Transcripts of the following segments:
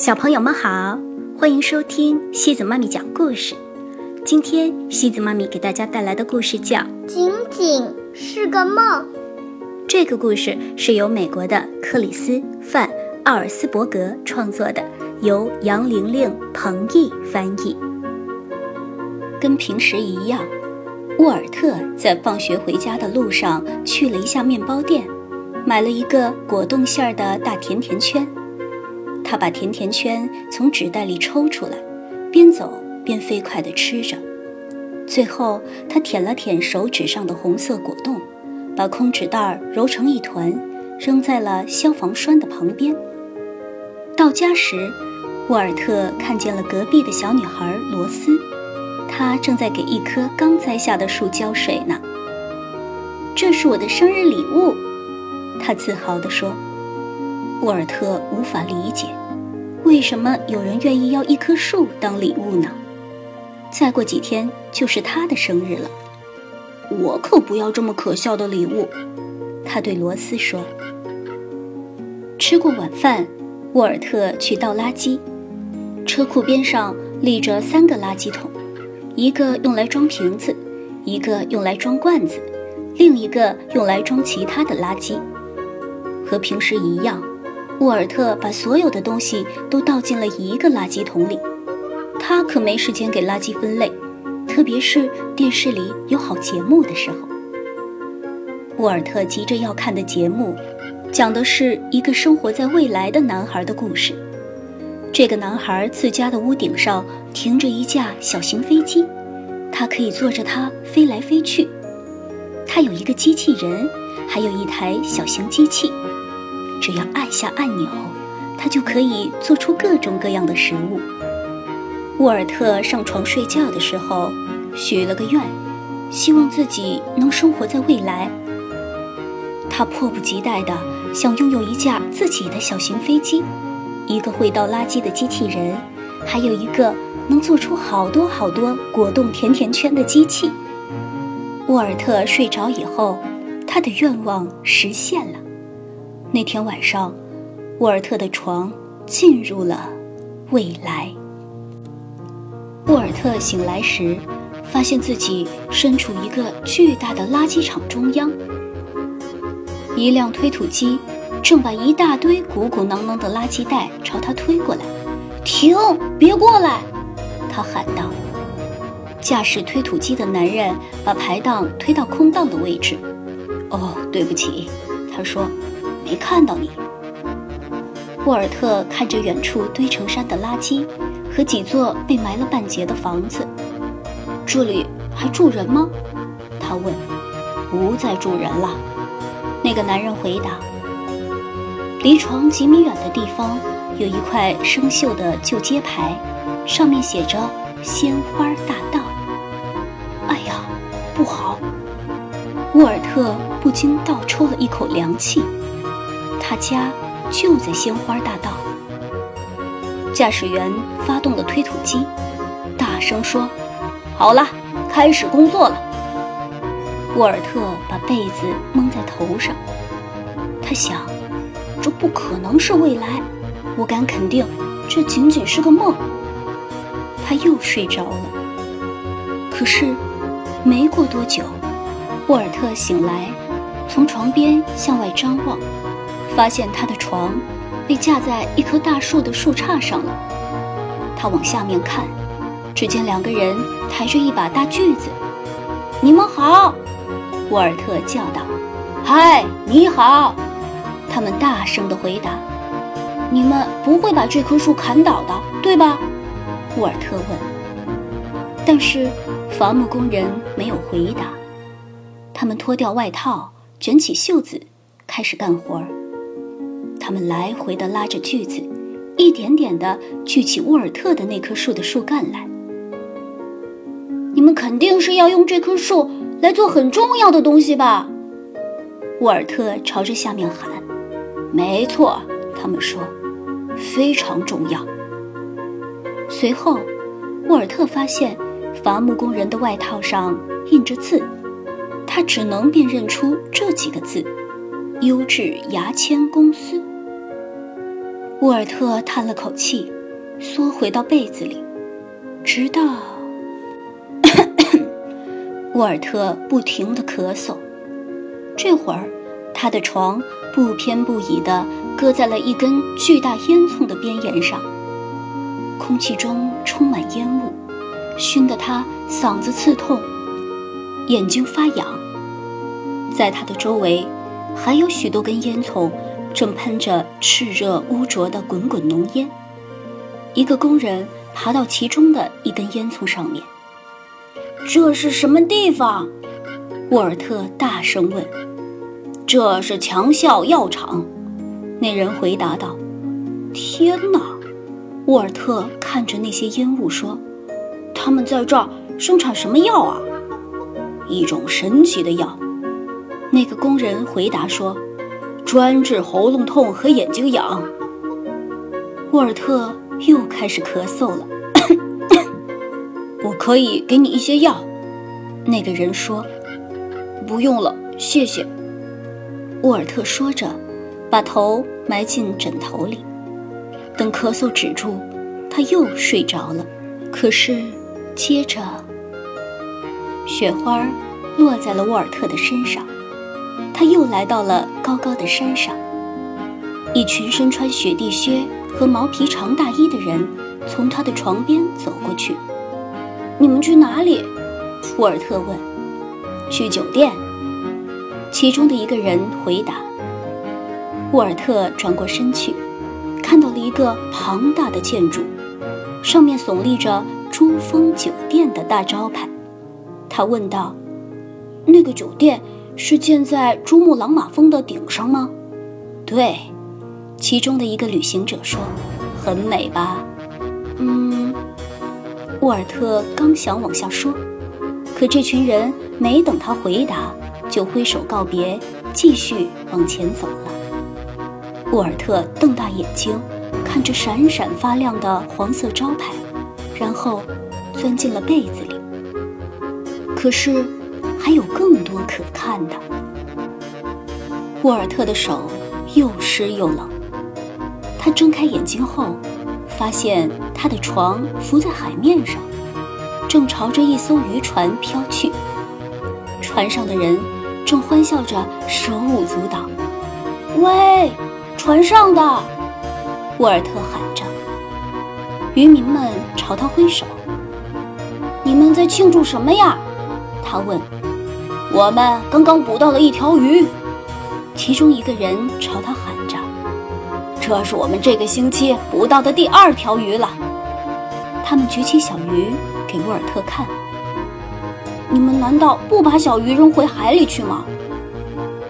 小朋友们好，欢迎收听西子妈咪讲故事。今天西子妈咪给大家带来的故事叫《仅仅是个梦》。这个故事是由美国的克里斯·范·奥尔斯伯格创作的，由杨玲玲、彭毅翻译。跟平时一样，沃尔特在放学回家的路上去了一下面包店，买了一个果冻馅儿的大甜甜圈。他把甜甜圈从纸袋里抽出来，边走边飞快地吃着。最后，他舔了舔手指上的红色果冻，把空纸袋揉成一团，扔在了消防栓的旁边。到家时，沃尔特看见了隔壁的小女孩罗斯，她正在给一棵刚栽下的树浇水呢。这是我的生日礼物，他自豪地说。沃尔特无法理解。为什么有人愿意要一棵树当礼物呢？再过几天就是他的生日了，我可不要这么可笑的礼物。他对罗斯说。吃过晚饭，沃尔特去倒垃圾。车库边上立着三个垃圾桶，一个用来装瓶子，一个用来装罐子，另一个用来装其他的垃圾。和平时一样。沃尔特把所有的东西都倒进了一个垃圾桶里，他可没时间给垃圾分类，特别是电视里有好节目的时候。沃尔特急着要看的节目，讲的是一个生活在未来的男孩的故事。这个男孩自家的屋顶上停着一架小型飞机，他可以坐着它飞来飞去。他有一个机器人，还有一台小型机器。只要按下按钮，他就可以做出各种各样的食物。沃尔特上床睡觉的时候，许了个愿，希望自己能生活在未来。他迫不及待地想拥有一架自己的小型飞机，一个会倒垃圾的机器人，还有一个能做出好多好多果冻甜甜圈的机器。沃尔特睡着以后，他的愿望实现了。那天晚上，沃尔特的床进入了未来。沃尔特醒来时，发现自己身处一个巨大的垃圾场中央。一辆推土机正把一大堆鼓鼓囊囊的垃圾袋朝他推过来。“停！别过来！”他喊道。驾驶推土机的男人把排档推到空荡的位置。“哦，对不起。”他说。没看到你，沃尔特看着远处堆成山的垃圾和几座被埋了半截的房子。这里还住人吗？他问。不再住人了，那个男人回答。离床几米远的地方有一块生锈的旧街牌，上面写着“鲜花大道”。哎呀，不好！沃尔特不禁倒抽了一口凉气。他家就在鲜花大道。驾驶员发动了推土机，大声说：“好了，开始工作了。”沃尔特把被子蒙在头上，他想：“这不可能是未来，我敢肯定，这仅仅是个梦。”他又睡着了。可是，没过多久，沃尔特醒来，从床边向外张望。发现他的床被架在一棵大树的树杈上了。他往下面看，只见两个人抬着一把大锯子。“你们好！”沃尔特叫道。“嗨，你好！”他们大声地回答。“你们不会把这棵树砍倒的，对吧？”沃尔特问。但是伐木工人没有回答。他们脱掉外套，卷起袖子，开始干活儿。他们来回地拉着锯子，一点点地锯起沃尔特的那棵树的树干来。你们肯定是要用这棵树来做很重要的东西吧？沃尔特朝着下面喊。没错，他们说，非常重要。随后，沃尔特发现伐木工人的外套上印着字，他只能辨认出这几个字：优质牙签公司。沃尔特叹了口气，缩回到被子里，直到 沃尔特不停地咳嗽。这会儿，他的床不偏不倚地搁在了一根巨大烟囱的边沿上，空气中充满烟雾，熏得他嗓子刺痛，眼睛发痒。在他的周围，还有许多根烟囱。正喷着炽热污浊的滚滚浓烟，一个工人爬到其中的一根烟囱上面。这是什么地方？沃尔特大声问。这是强效药厂，那人回答道。天哪！沃尔特看着那些烟雾说：“他们在这儿生产什么药啊？一种神奇的药。”那个工人回答说。专治喉咙痛和眼睛痒。沃尔特又开始咳嗽了。我可以给你一些药，那个人说。不用了，谢谢。沃尔特说着，把头埋进枕头里。等咳嗽止住，他又睡着了。可是，接着，雪花落在了沃尔特的身上。他又来到了高高的山上，一群身穿雪地靴和毛皮长大衣的人从他的床边走过去。你们去哪里？沃尔特问。去酒店。其中的一个人回答。沃尔特转过身去，看到了一个庞大的建筑，上面耸立着“珠峰酒店”的大招牌。他问道：“那个酒店？”是建在珠穆朗玛峰的顶上吗？对，其中的一个旅行者说：“很美吧？”嗯，沃尔特刚想往下说，可这群人没等他回答，就挥手告别，继续往前走了。沃尔特瞪大眼睛，看着闪闪发亮的黄色招牌，然后钻进了被子里。可是。还有更多可看的。沃尔特的手又湿又冷，他睁开眼睛后，发现他的床浮在海面上，正朝着一艘渔船飘去。船上的人正欢笑着，手舞足蹈。喂，船上的！沃尔特喊着。渔民们朝他挥手。你们在庆祝什么呀？他问。我们刚刚捕到了一条鱼，其中一个人朝他喊着：“这是我们这个星期捕到的第二条鱼了。”他们举起小鱼给沃尔特看。“你们难道不把小鱼扔回海里去吗？”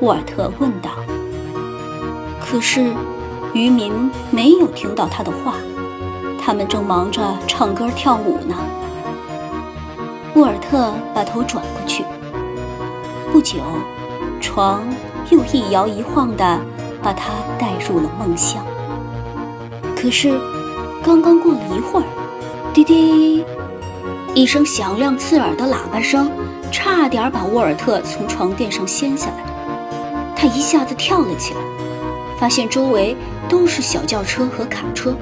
沃尔特问道。可是，渔民没有听到他的话，他们正忙着唱歌跳舞呢。沃尔特把头转过去。不久，床又一摇一晃地把他带入了梦乡。可是，刚刚过了一会儿，滴滴，一声响亮刺耳的喇叭声，差点把沃尔特从床垫上掀下来。他一下子跳了起来，发现周围都是小轿车和卡车，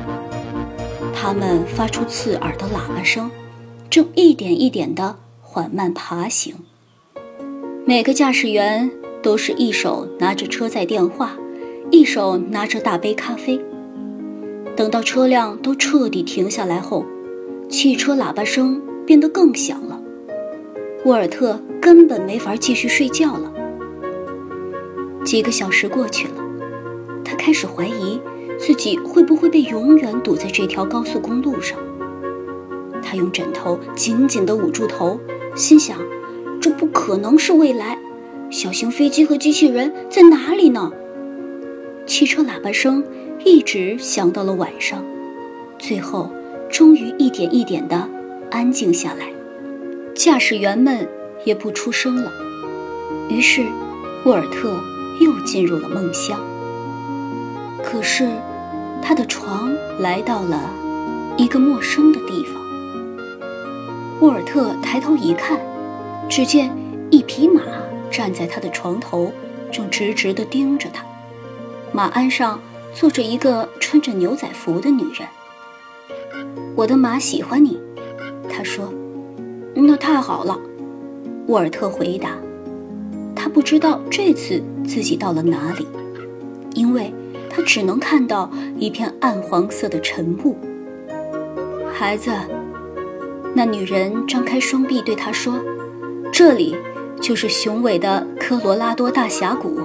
它们发出刺耳的喇叭声，正一点一点地缓慢爬行。每个驾驶员都是一手拿着车载电话，一手拿着大杯咖啡。等到车辆都彻底停下来后，汽车喇叭声变得更响了。沃尔特根本没法继续睡觉了。几个小时过去了，他开始怀疑自己会不会被永远堵在这条高速公路上。他用枕头紧紧地捂住头，心想。不可能是未来，小型飞机和机器人在哪里呢？汽车喇叭声一直响到了晚上，最后终于一点一点的安静下来，驾驶员们也不出声了。于是，沃尔特又进入了梦乡。可是，他的床来到了一个陌生的地方。沃尔特抬头一看。只见一匹马站在他的床头，正直直地盯着他。马鞍上坐着一个穿着牛仔服的女人。我的马喜欢你，他说。那太好了，沃尔特回答。他不知道这次自己到了哪里，因为他只能看到一片暗黄色的晨雾。孩子，那女人张开双臂对他说：“这里就是雄伟的科罗拉多大峡谷。”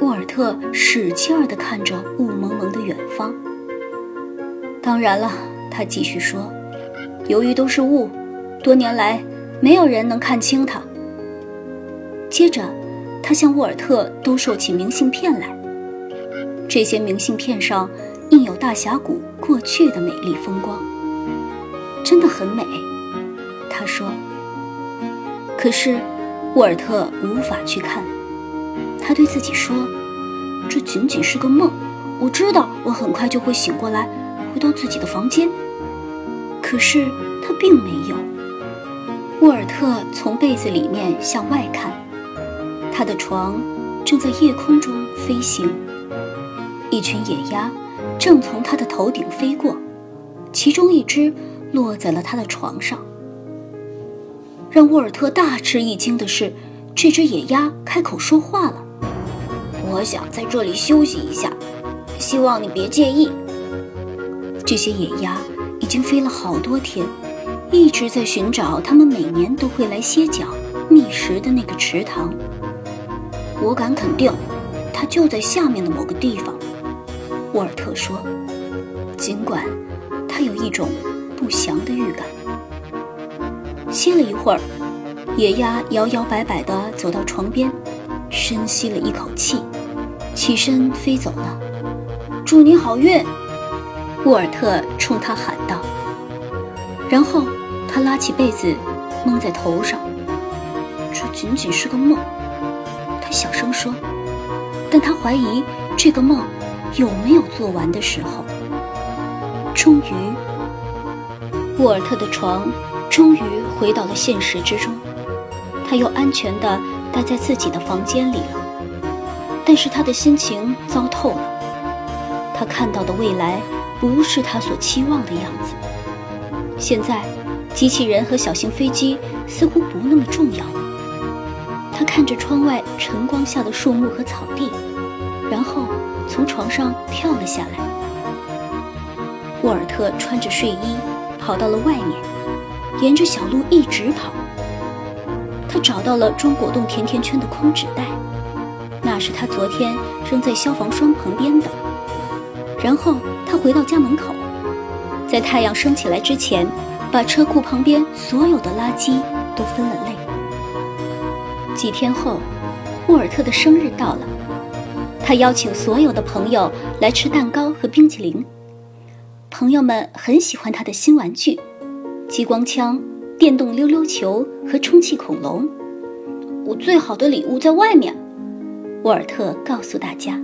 沃尔特使劲儿地看着雾蒙蒙的远方。当然了，他继续说：“由于都是雾，多年来没有人能看清它。”接着，他向沃尔特兜售起明信片来。这些明信片上印有大峡谷过去的美丽风光，真的很美。他说。可是，沃尔特无法去看。他对自己说：“这仅仅是个梦。我知道我很快就会醒过来，回到自己的房间。”可是他并没有。沃尔特从被子里面向外看。他的床正在夜空中飞行，一群野鸭正从他的头顶飞过，其中一只落在了他的床上。让沃尔特大吃一惊的是，这只野鸭开口说话了：“我想在这里休息一下，希望你别介意。”这些野鸭已经飞了好多天，一直在寻找他们每年都会来歇脚觅食的那个池塘。我敢肯定，它就在下面的某个地方。沃尔特说，尽管他有一种不祥的预感。歇了一会儿，野鸭摇摇摆摆地走到床边，深吸了一口气，起身飞走了。祝你好运，沃尔特冲他喊道。然后他拉起被子蒙在头上。这仅仅是个梦。他小声说，但他怀疑这个梦有没有做完的时候。终于，沃尔特的床终于回到了现实之中，他又安全地待在自己的房间里了。但是他的心情糟透了，他看到的未来不是他所期望的样子。现在，机器人和小型飞机似乎不那么重要了。他看着窗外晨光下的树木和草地，然后从床上跳了下来。沃尔特穿着睡衣跑到了外面，沿着小路一直跑。他找到了装果冻甜甜圈的空纸袋，那是他昨天扔在消防栓旁边的。然后他回到家门口，在太阳升起来之前，把车库旁边所有的垃圾都分了类。几天后，沃尔特的生日到了，他邀请所有的朋友来吃蛋糕和冰淇淋。朋友们很喜欢他的新玩具——激光枪、电动溜溜球和充气恐龙。我最好的礼物在外面，沃尔特告诉大家。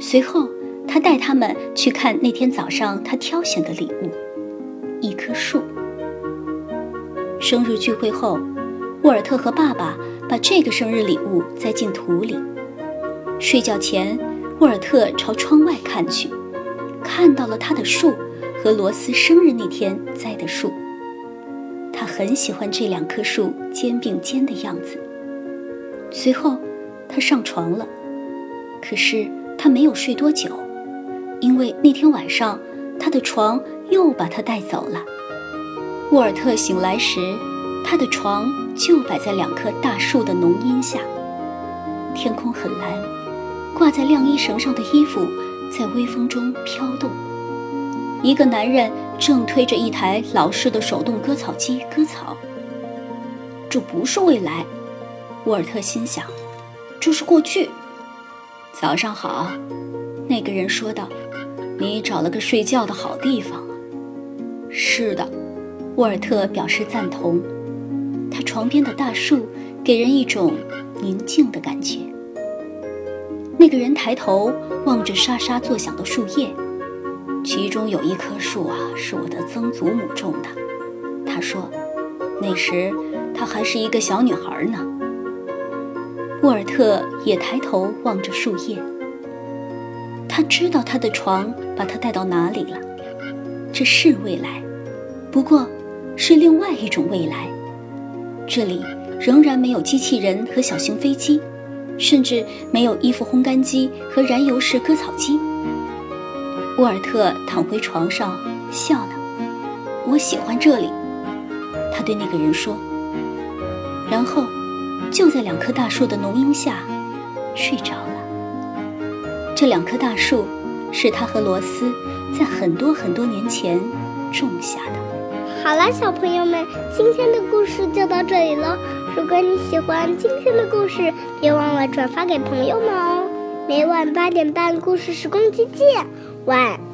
随后，他带他们去看那天早上他挑选的礼物——一棵树。生日聚会后，沃尔特和爸爸。把这个生日礼物栽进土里。睡觉前，沃尔特朝窗外看去，看到了他的树和罗斯生日那天栽的树。他很喜欢这两棵树肩并肩的样子。随后，他上床了。可是他没有睡多久，因为那天晚上他的床又把他带走了。沃尔特醒来时。他的床就摆在两棵大树的浓荫下，天空很蓝，挂在晾衣绳上的衣服在微风中飘动。一个男人正推着一台老式的手动割草机割草。这不是未来，沃尔特心想，这是过去。早上好，那个人说道：“你找了个睡觉的好地方。”是的，沃尔特表示赞同。他床边的大树给人一种宁静的感觉。那个人抬头望着沙沙作响的树叶，其中有一棵树啊，是我的曾祖母种的。他说，那时她还是一个小女孩呢。沃尔特也抬头望着树叶，他知道他的床把他带到哪里了。这是未来，不过，是另外一种未来。这里仍然没有机器人和小型飞机，甚至没有衣服烘干机和燃油式割草机。沃尔特躺回床上，笑了。我喜欢这里，他对那个人说。然后，就在两棵大树的浓荫下，睡着了。这两棵大树，是他和罗斯在很多很多年前种下的。好了，小朋友们，今天的故事就到这里了。如果你喜欢今天的故事，别忘了转发给朋友们哦。每晚八点半，故事时光机见，晚。